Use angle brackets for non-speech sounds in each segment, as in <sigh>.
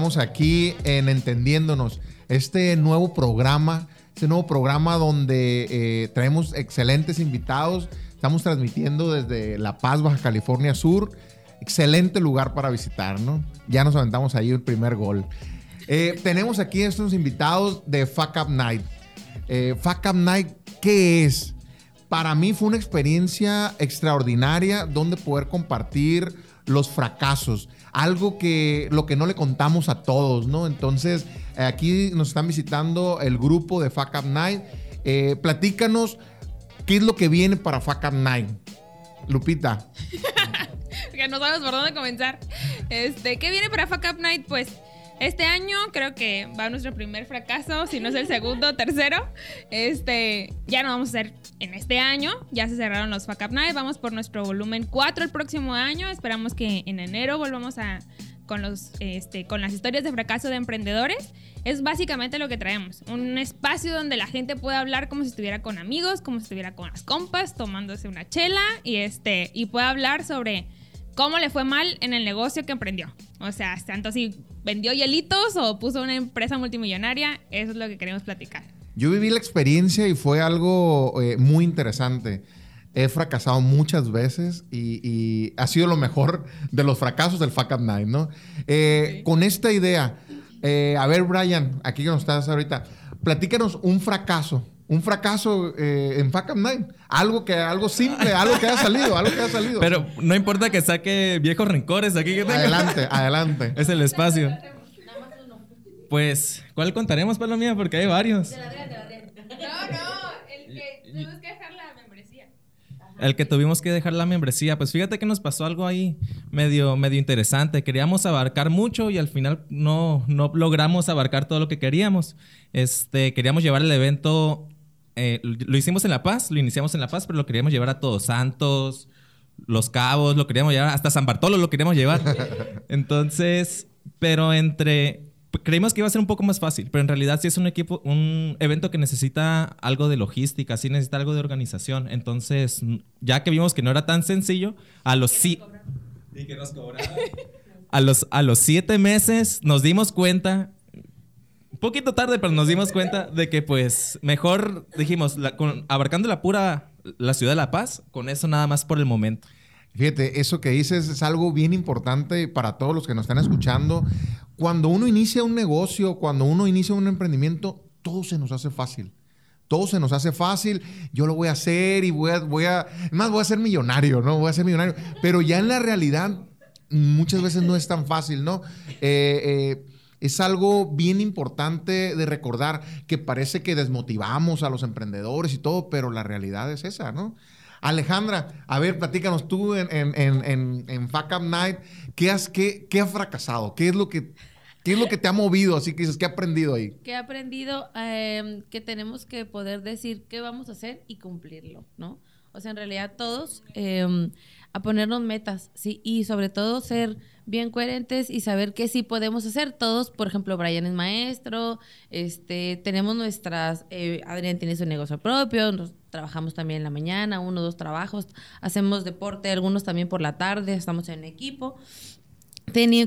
Estamos aquí en Entendiéndonos, este nuevo programa, este nuevo programa donde eh, traemos excelentes invitados. Estamos transmitiendo desde La Paz, Baja California Sur. Excelente lugar para visitar, ¿no? Ya nos aventamos ahí el primer gol. Eh, tenemos aquí estos invitados de Fuck Up Night. Eh, Fuck Up Night, ¿qué es? Para mí fue una experiencia extraordinaria donde poder compartir los fracasos, algo que lo que no le contamos a todos, ¿no? Entonces, aquí nos están visitando el grupo de Fuck Up Night. Eh, platícanos qué es lo que viene para Fuck Up Night. Lupita. <laughs> que no sabes por dónde comenzar. Este, ¿qué viene para Fuck Up Night? Pues este año creo que va nuestro primer fracaso, si no es el segundo <laughs> tercero. Este, ya no vamos a hacer en este año, ya se cerraron los Fuck Up Night, vamos por nuestro volumen 4 el próximo año, esperamos que en enero volvamos a con los este, con las historias de fracaso de emprendedores. Es básicamente lo que traemos, un espacio donde la gente puede hablar como si estuviera con amigos, como si estuviera con las compas, tomándose una chela y este y puede hablar sobre cómo le fue mal en el negocio que emprendió. O sea, tanto si vendió hielitos o puso una empresa multimillonaria, eso es lo que queremos platicar. Yo viví la experiencia y fue algo eh, muy interesante. He fracasado muchas veces y, ha sido lo mejor de los fracasos del Fuck Up Night, ¿no? Eh, con esta idea, eh, a ver, Brian, aquí que nos estás ahorita, platícanos un fracaso un fracaso eh, en Fuck Night. Algo que, algo simple, algo que haya salido, algo que haya salido. Pero no importa que saque viejos rencores aquí que Adelante, adelante. <laughs> Es el espacio. Pues, ¿cuál contaremos, Palomía? Porque hay varios. No, no, el que tuvimos que dejar la membresía. El que tuvimos que dejar la membresía. Pues fíjate que nos pasó algo ahí medio, medio interesante. Queríamos abarcar mucho y al final no, no logramos abarcar todo lo que queríamos. Este, queríamos llevar el evento eh, lo hicimos en La Paz, lo iniciamos en La Paz, pero lo queríamos llevar a Todos Santos, Los Cabos, lo queríamos llevar, hasta San Bartolo lo queríamos llevar. <laughs> Entonces, pero entre creímos que iba a ser un poco más fácil, pero en realidad sí es un equipo, un evento que necesita algo de logística, sí necesita algo de organización. Entonces, ya que vimos que no era tan sencillo, a los sí. Y que nos A los, a los siete meses nos dimos cuenta poquito tarde, pero nos dimos cuenta de que pues mejor dijimos, abarcando la pura, la ciudad de La Paz, con eso nada más por el momento. Fíjate, eso que dices es algo bien importante para todos los que nos están escuchando. Cuando uno inicia un negocio, cuando uno inicia un emprendimiento, todo se nos hace fácil. Todo se nos hace fácil. Yo lo voy a hacer y voy a, voy a, más voy a ser millonario, ¿no? Voy a ser millonario. Pero ya en la realidad, muchas veces no es tan fácil, ¿no? Eh, eh, es algo bien importante de recordar que parece que desmotivamos a los emprendedores y todo, pero la realidad es esa, ¿no? Alejandra, a ver, platícanos tú en, en, en, Fuck Up Night, ¿qué has, qué, qué fracasado? ¿Qué es lo que ¿Qué es lo que te ha movido? Así que dices, ¿qué has aprendido ahí? ¿Qué he aprendido? Em, que tenemos que poder decir qué vamos a hacer y cumplirlo, ¿no? O sea, en realidad todos em, a ponernos metas, ¿sí? Y sobre todo ser bien coherentes y saber qué sí podemos hacer. Todos, por ejemplo, Brian es maestro, este, tenemos nuestras, eh, Adrián tiene su negocio propio, nos, trabajamos también en la mañana, uno dos trabajos, hacemos deporte, algunos también por la tarde, estamos en equipo.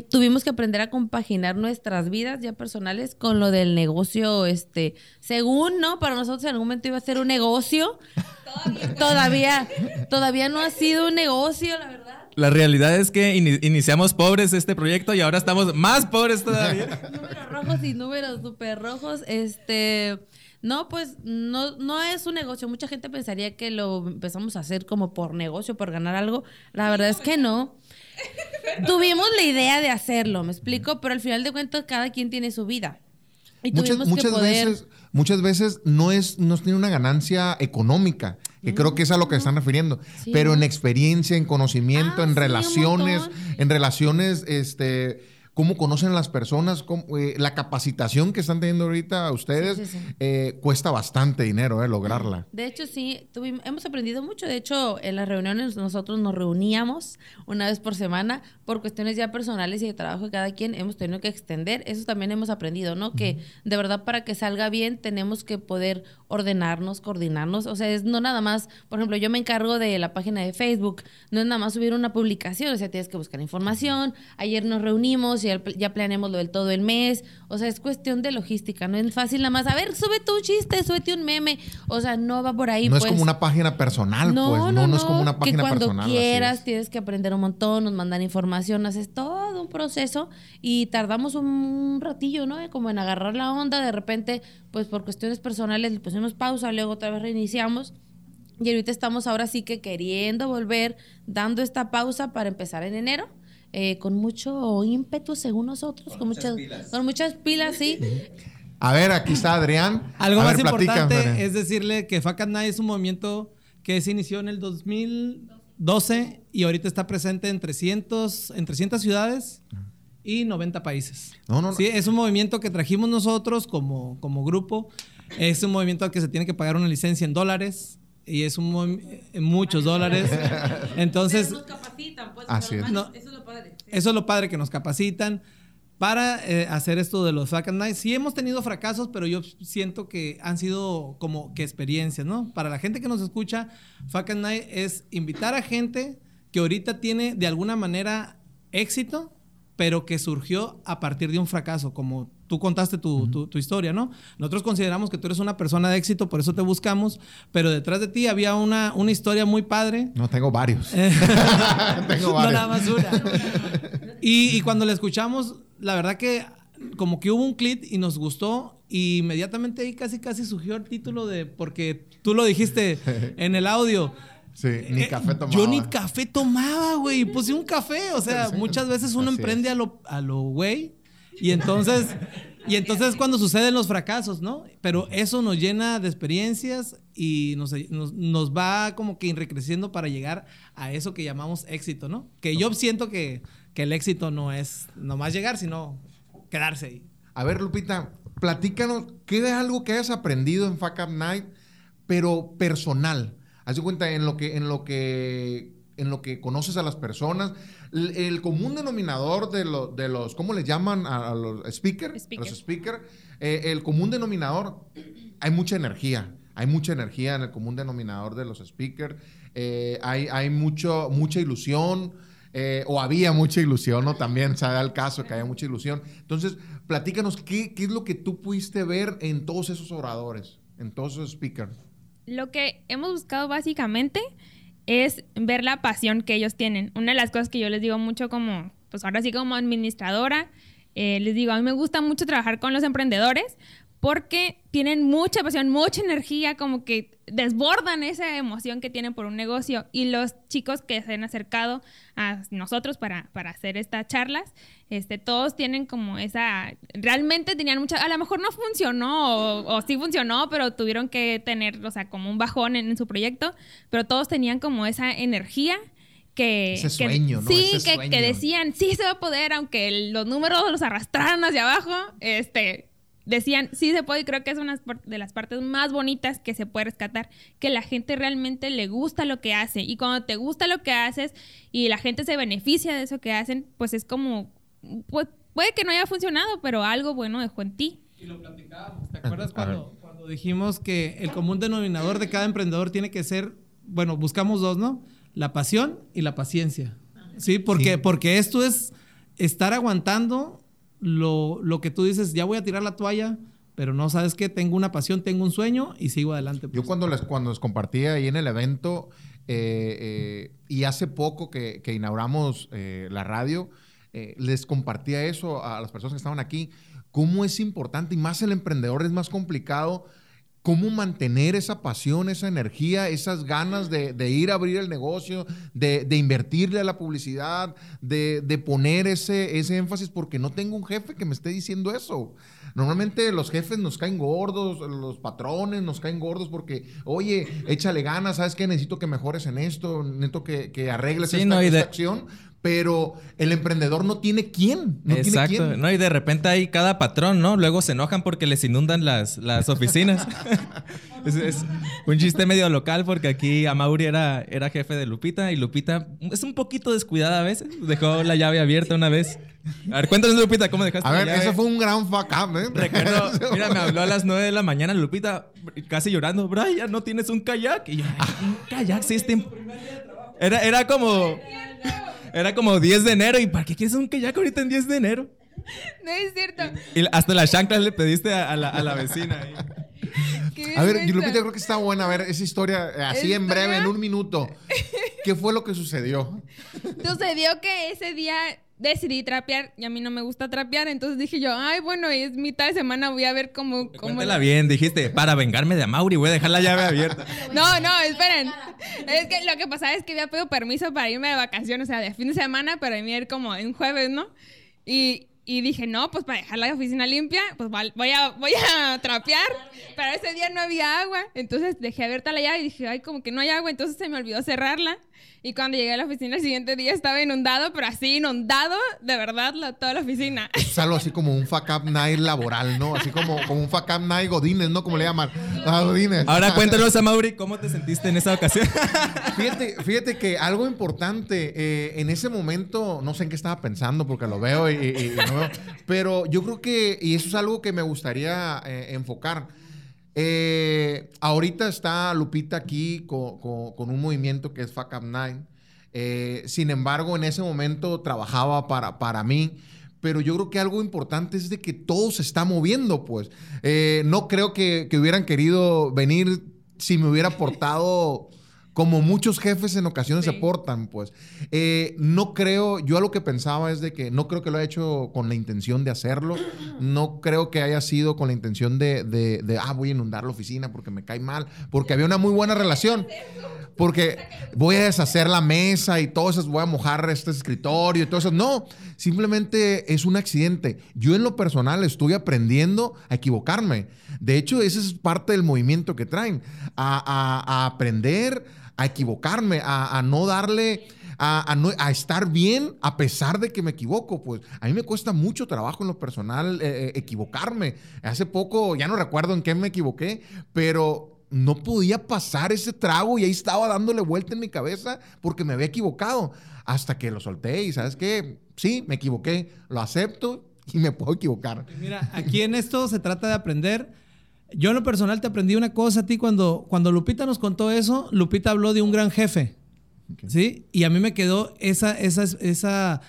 Tuvimos que aprender a compaginar nuestras vidas ya personales con lo del negocio, este, según, ¿no? Para nosotros en algún momento iba a ser un negocio. todavía, todavía no ha sido un negocio, la verdad la realidad es que iniciamos pobres este proyecto y ahora estamos más pobres todavía. números rojos y números súper rojos. Este. No, pues no, no es un negocio. Mucha gente pensaría que lo empezamos a hacer como por negocio, por ganar algo. La verdad es que no. <laughs> Tuvimos la idea de hacerlo, me explico, pero al final de cuentas cada quien tiene su vida. Y muchas, muchas veces, muchas veces no es, no tiene una ganancia económica, que creo que es a lo que están refiriendo, pero en experiencia, en conocimiento, ah, en relaciones, en relaciones, este, cómo conocen las personas, eh, la capacitación que están teniendo ahorita ustedes eh, cuesta bastante dinero eh, lograrla. De hecho, sí, hemos aprendido mucho. De hecho, en las reuniones nosotros nos reuníamos una vez por semana por cuestiones ya personales y de trabajo de cada quien. Hemos tenido que extender. Eso también hemos aprendido, ¿no? Que de verdad para que salga bien tenemos que poder ordenarnos, coordinarnos. O sea, es no nada más, por ejemplo, yo me encargo de la página de Facebook. No es nada más subir una publicación. O sea, tienes que buscar información. Ayer nos reunimos y ya, ya planeamos lo del todo el mes. O sea, es cuestión de logística, no es fácil nada más. A ver, súbete un chiste, súbete un meme. O sea, no va por ahí. No pues. es como una página personal, No, pues. No, no, no, es como una página que cuando personal. quieras es. tienes que aprender un montón, nos mandan información, haces todo un proceso y tardamos un ratillo, ¿no? Como en agarrar la onda, de repente, pues por cuestiones personales le pusimos pausa, luego otra vez reiniciamos. Y ahorita estamos ahora sí que queriendo volver, dando esta pausa para empezar en enero. Eh, con mucho ímpetu según nosotros, con, muchas, con muchas pilas, sí. A ver, aquí está Adrián. Algo A más ver, platica, importante Adrián. es decirle que Fuck at Night es un movimiento que se inició en el 2012 y ahorita está presente en 300, en 300 ciudades y 90 países. No, no, no. Sí, es un movimiento que trajimos nosotros como, como grupo. Es un movimiento al que se tiene que pagar una licencia en dólares y es un muchos dólares. <laughs> Entonces, capacitan, pues, Así pero es. No. eso eso es lo padre que nos capacitan para eh, hacer esto de los Fuck at Night. Sí hemos tenido fracasos, pero yo siento que han sido como que experiencias, ¿no? Para la gente que nos escucha, at Night es invitar a gente que ahorita tiene de alguna manera éxito, pero que surgió a partir de un fracaso, como tú contaste tu, tu- tu historia, ¿no? Nosotros consideramos que tú eres una persona de éxito, por eso te buscamos, pero detrás de ti había una, una historia muy padre No, tengo varios. <laughs> <laughs> tengo no varios. nada más una. y, y cuando la escuchamos, la verdad que como que hubo un clip y nos gustó y inmediatamente ahí casi casi surgió el título de porque tú lo dijiste <laughs> en el audio. Sí, ni Eh, café tomaba. Yo ni café tomaba, güey. Puse un café. O sea, muchas veces uno Así emprende es. a lo, a lo güey. Y entonces, y entonces es cuando suceden los fracasos, ¿no? Pero eso nos llena de experiencias y nos, nos, nos va como que enriqueciendo para llegar a eso que llamamos éxito, ¿no? Que yo siento que, que el éxito no es nomás llegar, sino quedarse ahí. A ver, Lupita, platícanos, ¿qué es algo que hayas aprendido en Fuck Up Night, pero personal? Haz de cuenta en lo que, en lo que, en lo que conoces a las personas. El, el común denominador de, lo- de los, ¿cómo les llaman a, a los speakers? Speaker. Los speakers. eh, el común denominador, hay mucha energía. Hay mucha energía en el común denominador de los speakers. Eh, hay hay mucho, mucha ilusión. eh, o había mucha ilusión, ¿no? También se da el caso que haya mucha ilusión. Entonces, platícanos, ¿qué, qué es lo que tú pudiste ver en todos esos oradores, en todos esos speakers? Lo que hemos buscado básicamente es ver la pasión que ellos tienen. Una de las cosas que yo les digo mucho como, pues ahora sí como administradora, eh, les digo, a mí me gusta mucho trabajar con los emprendedores porque tienen mucha pasión, mucha energía, como que desbordan esa emoción que tienen por un negocio. Y los chicos que se han acercado a nosotros para, para hacer estas charlas, este, todos tienen como esa, realmente tenían mucha, a lo mejor no funcionó o, o sí funcionó, pero tuvieron que tener, o sea, como un bajón en, en su proyecto, pero todos tenían como esa energía que... Ese que- sueño, ¿no? Sí, Ese que, sueño. que decían, sí se va a poder, aunque los números los arrastraran hacia abajo, este... Decían, sí se puede, y creo que es una de las partes más bonitas que se puede rescatar, que la gente realmente le gusta lo que hace. Y cuando te gusta lo que haces y la gente se beneficia de eso que hacen, pues es como, pues, puede que no haya funcionado, pero algo bueno dejó en ti. Y lo platicábamos. ¿Te acuerdas A cuando, cuando dijimos que el común denominador de cada emprendedor tiene que ser, bueno, buscamos dos, ¿no? La pasión y la paciencia. Sí, porque, Sí. porque esto es estar aguantando lo, lo que tú dices, ya voy a tirar la toalla, pero no sabes qué, tengo una pasión, tengo un sueño y sigo adelante. Yo pues. cuando les, cuando les compartí ahí en el evento eh, eh, y hace poco que, que inauguramos eh, la radio, les compartía eso a las personas que estaban aquí, cómo es importante y más el emprendedor es más complicado. Cómo mantener esa pasión, esa energía, esas ganas de, de ir a abrir el negocio, de, de invertirle a la publicidad, de, de poner ese, ese énfasis, porque no tengo un jefe que me esté diciendo eso. Normalmente los jefes nos caen gordos, los patrones nos caen gordos porque, oye, échale ganas, ¿sabes qué? Necesito que mejores en esto, necesito que, que arregles Sí, esta, no, esta acción, pero el emprendedor no tiene quién, no Exacto. tiene quién. No, y de repente hay cada patrón, ¿no? Luego se enojan porque les inundan las, las oficinas. <laughs> es, es un chiste medio local porque aquí Amauri era, era jefe de Lupita y Lupita es un poquito descuidada a veces. Dejó la llave abierta una vez. A ver, cuéntanos, Lupita, ¿cómo dejaste A la ver, llave? ese fue un gran fuck up, ¿eh? Recuerdo, <laughs> mira, me habló a las 9 de la mañana Lupita, casi llorando. Brian, ¿no tienes un kayak? Y yo, "Ay, un kayak, sí, este... Era, era como... Era como 10 de enero. ¿Y para qué quieres un kayak ahorita en 10 de enero? No es cierto. Y hasta las chanclas le pediste a, a la, a la <laughs> vecina. ahí. A ver. Lupita, creo que está buena. A ver, esa historia, eh, así en breve, en un minuto. ¿Qué fue lo que sucedió? Sucedió que ese día decidí trapear y a mí no me gusta trapear, entonces dije yo, ay, bueno, es mitad de semana, voy a ver cómo... cómo Cuéntala bien, dijiste, para vengarme de Amauri, voy a dejar la llave abierta. <laughs> <laughs> No, no, esperen. Es que lo que pasaba es que había pedido permiso para irme de vacaciones, o sea, de fin de semana, pero a ir como en jueves, ¿no? Y, y dije, no, pues para dejar la oficina limpia, pues voy a, voy a <laughs> trapear. Pero ese día no había agua, entonces dejé abierta la llave y dije, ay, como que no hay agua, entonces se me olvidó cerrarla. Y cuando llegué a la oficina el siguiente día estaba inundado, pero así inundado, de verdad, la- toda la oficina. Es algo así como un fuck up night laboral, ¿no? Así como, como un fuck up night Godines, ¿no? Como le llaman. Ah, Godines. Ahora cuéntanos, Amauri, ¿cómo te sentiste en esa ocasión? <laughs> Fíjate, fíjate que algo importante, eh, en ese momento, no sé en qué estaba pensando porque lo veo y, y- y no veo, pero yo creo que, y eso es algo que me gustaría eh, enfocar. Eh, ahorita está Lupita aquí co- co- con, un movimiento que es Fuck Up Nine. Eh, sin embargo, en ese momento trabajaba para, para mí. Pero yo creo que algo importante es de que todo se está moviendo, pues. Eh, no creo que, que hubieran querido venir si me hubiera portado como muchos jefes en ocasiones Sí. se portan, pues. Eh, no creo, yo a lo que pensaba es de que no creo que lo haya hecho con la intención de hacerlo. <clears throat> No creo que haya sido con la intención de, de, de, ah, voy a inundar la oficina porque me cae mal, porque había una muy buena relación. Porque voy a deshacer la mesa y todo eso, voy a mojar este escritorio y todo eso. No, simplemente es un accidente. Yo en lo personal estoy aprendiendo a equivocarme. De hecho, ese es parte del movimiento que traen. A, a- a aprender, a equivocarme, a, no darle... A, no- estar bien a pesar de que me equivoco. Pues a mí me cuesta mucho trabajo en lo personal eh, eh, equivocarme. Hace poco, ya no recuerdo en qué me equivoqué, pero no podía pasar ese trago y ahí estaba dándole vuelta en mi cabeza porque me había equivocado. Hasta que lo solté y sabes qué, sí, me equivoqué, lo acepto y me puedo equivocar. Mira, aquí en esto se trata de aprender. Yo en lo personal te aprendí una cosa a ti cuando, cuando Lupita nos contó eso. Lupita habló de un gran jefe. ¿Sí? Y a mí me quedó esa, esa, esa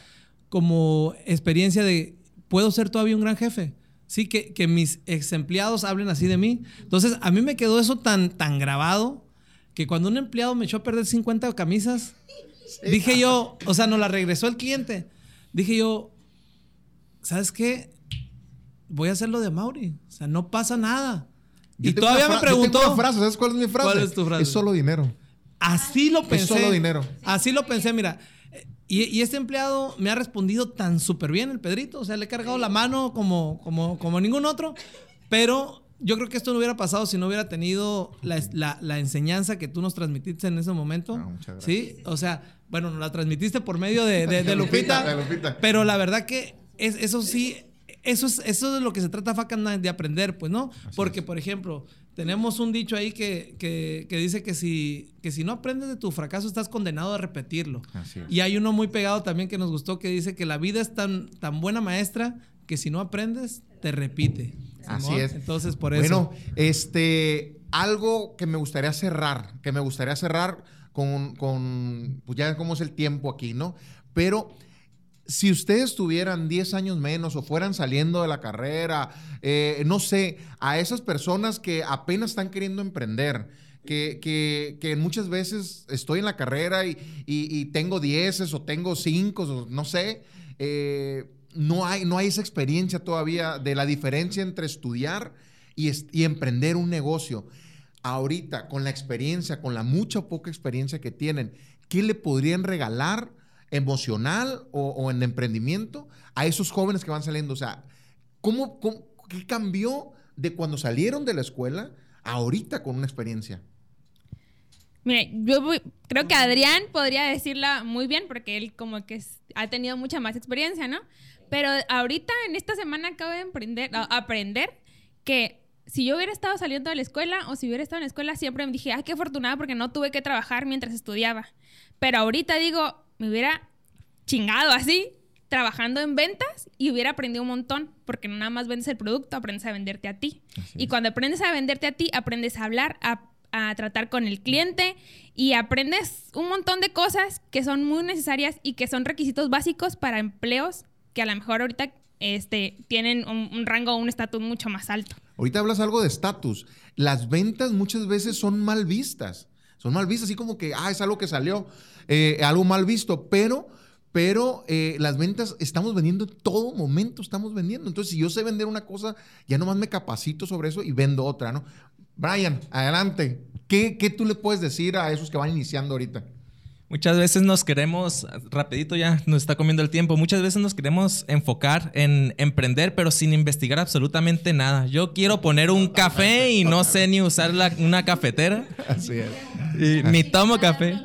como experiencia de, ¿puedo ser todavía un gran jefe? Sí, que, que mis ex empleados hablen así de mí. Entonces, a mí me quedó eso tan, tan grabado que cuando un empleado me echó a perder 50 camisas, dije yo, o sea, nos la regresó el cliente. Dije yo, ¿sabes qué? Voy a hacer lo de Mauri. O sea, no pasa nada. Yo y todavía me fra- yo tengo preguntó. una frase, ¿sabes cuál es mi frase? ¿Cuál es tu frase? Es solo dinero. Así lo pensé. solo dinero. Así lo pensé, mira. Y, y este empleado me ha respondido tan súper bien, el Pedrito. O sea, le he cargado la mano como, como, como ningún otro. Pero yo creo que esto no hubiera pasado si no hubiera tenido la, la- la enseñanza que tú nos transmitiste en ese momento. Ah, muchas Sí, o sea, bueno, nos la transmitiste por medio de, de- de <laughs> Lupita. De Lupita. Pero la verdad que es, eso sí, eso es, eso es de lo que se trata Night, de aprender, pues, ¿no? Porque, por ejemplo, tenemos un dicho ahí que, que- que dice que si, que si no aprendes de tu fracaso, estás condenado a repetirlo. Así es. Y hay uno muy pegado también que nos gustó que dice que la vida es tan, tan buena maestra que si no aprendes, te repite. Así es. Entonces, por Bueno, eso. este, algo que me gustaría cerrar, que me gustaría cerrar con, con, pues ya cómo es el tiempo aquí, ¿no? Pero si ustedes tuvieran 10 años menos o fueran saliendo de la carrera, eh, no sé, a esas personas que apenas están queriendo emprender, que, que- que muchas veces estoy en la carrera y, y- tengo 10 o tengo 5, no sé, eh, no, hay, no hay esa experiencia todavía de la diferencia entre estudiar y, y emprender un negocio. Ahorita, con la experiencia, con la mucha o poca experiencia que tienen, ¿qué le podrían regalar emocional o, en emprendimiento a esos jóvenes que van saliendo? O sea, ¿cómo, cómo- qué cambió de cuando salieron de la escuela a ahorita con una experiencia? Mire, yo creo que Adrián podría decirla muy bien porque él como que ha tenido mucha más experiencia, ¿no? Pero ahorita en esta semana acabo de aprender que si yo hubiera estado saliendo de la escuela o si hubiera estado en la escuela siempre me dije, ay, qué afortunada porque no tuve que trabajar mientras estudiaba. Pero ahorita digo, me hubiera chingado así trabajando en ventas y hubiera aprendido un montón porque no nada más vendes el producto, aprendes a venderte a ti. Así Y es. cuando aprendes a venderte a ti, aprendes a hablar, a, a tratar con el cliente y aprendes un montón de cosas que son muy necesarias y que son requisitos básicos para empleos que a lo mejor ahorita este, tienen un, un rango, un estatus mucho más alto. Ahorita hablas algo de estatus. Las ventas muchas veces son mal vistas. Son mal vistas, así como que, ah, es algo que salió, eh, algo mal visto, pero, pero eh, las ventas estamos vendiendo en todo momento, estamos vendiendo. Entonces, si yo sé vender una cosa, ya nomás me capacito sobre eso y vendo otra, ¿no? Brian, adelante. ¿Qué, qué tú le puedes decir a esos que van iniciando ahorita? Muchas veces nos queremos, rapidito ya nos está comiendo el tiempo, muchas veces nos queremos enfocar en emprender, pero sin investigar absolutamente nada. Yo quiero poner un café y no sé ni usar la- una cafetera, <laughs> Así es. Y ni tomo café.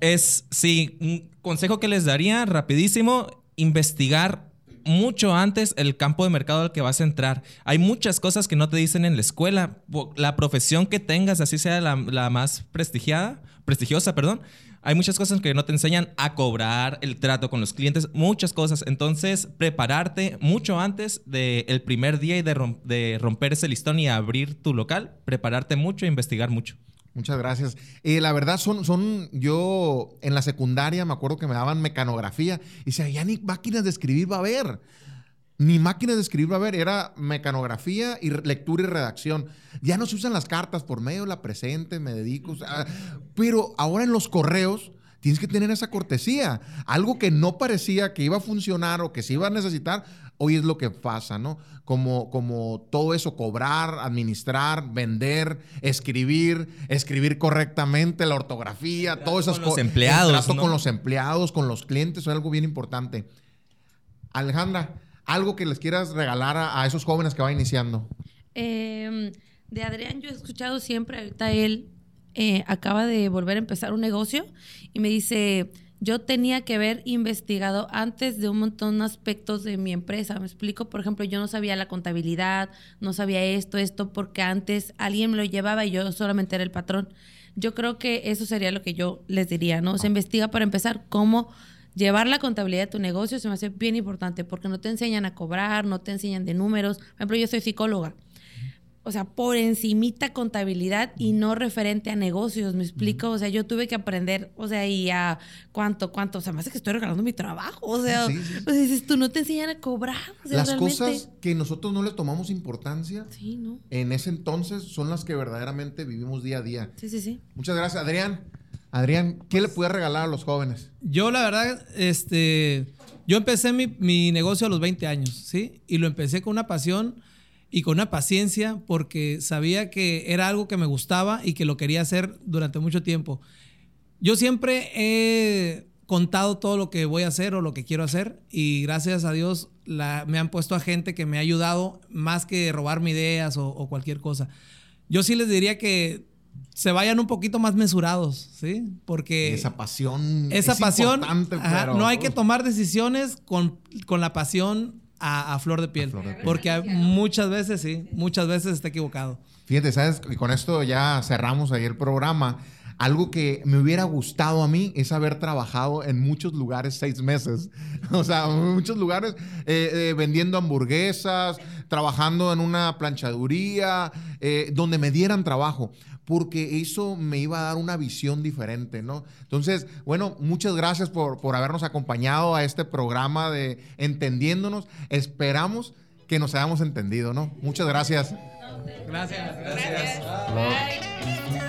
Es, sí, un consejo que les daría rapidísimo, investigar mucho antes el campo de mercado al que vas a entrar. Hay muchas cosas que no te dicen en la escuela. La profesión que tengas, así sea la, la más prestigiada, prestigiosa, perdón, hay muchas cosas que no te enseñan a cobrar, el trato con los clientes, muchas cosas. Entonces, prepararte mucho antes del primer día y de, rom- de romper ese listón y abrir tu local, prepararte mucho e investigar mucho. Muchas gracias. Eh, la verdad, son, son, yo en la secundaria me acuerdo que me daban mecanografía y decía, ya ni máquinas de escribir va a haber. Ni máquinas de escribir va a haber, era mecanografía y lectura y redacción. Ya no se usan las cartas por medio la presente, me dedico. o pero ahora en los correos tienes que tener esa cortesía. Algo que no parecía que iba a funcionar o que se iba a necesitar, hoy es lo que pasa, ¿no? Como, como todo eso, cobrar, administrar, vender, escribir, escribir correctamente, la ortografía, todas esas con los empleados, el trato ¿no? con los empleados, con los clientes, es algo bien importante. Alejandra, algo que les quieras regalar a, a esos jóvenes que van iniciando. Eh, de Adrián yo he escuchado siempre, ahorita él eh, acaba de volver a empezar un negocio y me dice, yo tenía que haber investigado antes de un montón de aspectos de mi empresa. Me explico, por ejemplo, yo no sabía la contabilidad, no sabía esto, esto, porque antes alguien me lo llevaba y yo solamente era el patrón. Yo creo que eso sería lo que yo les diría, ¿no? Se investiga para empezar cómo llevar la contabilidad de tu negocio se me hace bien importante porque no te enseñan a cobrar, no te enseñan de números. Por ejemplo, yo soy psicóloga. O sea, por encimita contabilidad y no referente a negocios, ¿me explico? O sea, yo tuve que aprender, o sea, y a cuánto, cuánto, o sea, más de que estoy regalando mi trabajo, o sea, Sí, sí, sí. o sea, dices, tú no te enseñan a cobrar, o sea, Las realmente. cosas que nosotros no les tomamos importancia, Sí, ¿no? en ese entonces son las que verdaderamente vivimos día a día. Sí, sí, sí. Muchas gracias, Adrián. Adrián, ¿qué le puede regalar a los jóvenes? Yo, la verdad, este, yo empecé mi, mi negocio a los 20 años, ¿sí? Y lo empecé con una pasión y con una paciencia porque sabía que era algo que me gustaba y que lo quería hacer durante mucho tiempo. Yo siempre he contado todo lo que voy a hacer o lo que quiero hacer y gracias a Dios la- me han puesto a gente que me ha ayudado más que robarme ideas o, o cualquier cosa. Yo sí les diría que se vayan un poquito más mesurados, ¿sí? Porque esa pasión. esa es pasión, importante, ajá, no hay que tomar decisiones con, con la pasión a, a flor de piel. flor de piel. Porque muchas veces, sí, muchas veces está equivocado. Fíjate, ¿sabes? Y con esto ya cerramos ahí el programa. Algo que me hubiera gustado a mí es haber trabajado en muchos lugares seis meses. <laughs> O sea, en muchos lugares eh, eh, vendiendo hamburguesas, trabajando en una planchaduría, eh, donde me dieran trabajo, porque eso me iba a dar una visión diferente, ¿no? Entonces, bueno, muchas gracias por, por habernos acompañado a este programa de Entendiéndonos. Esperamos que nos hayamos entendido, ¿no? Muchas gracias. Gracias. Gracias. Bye.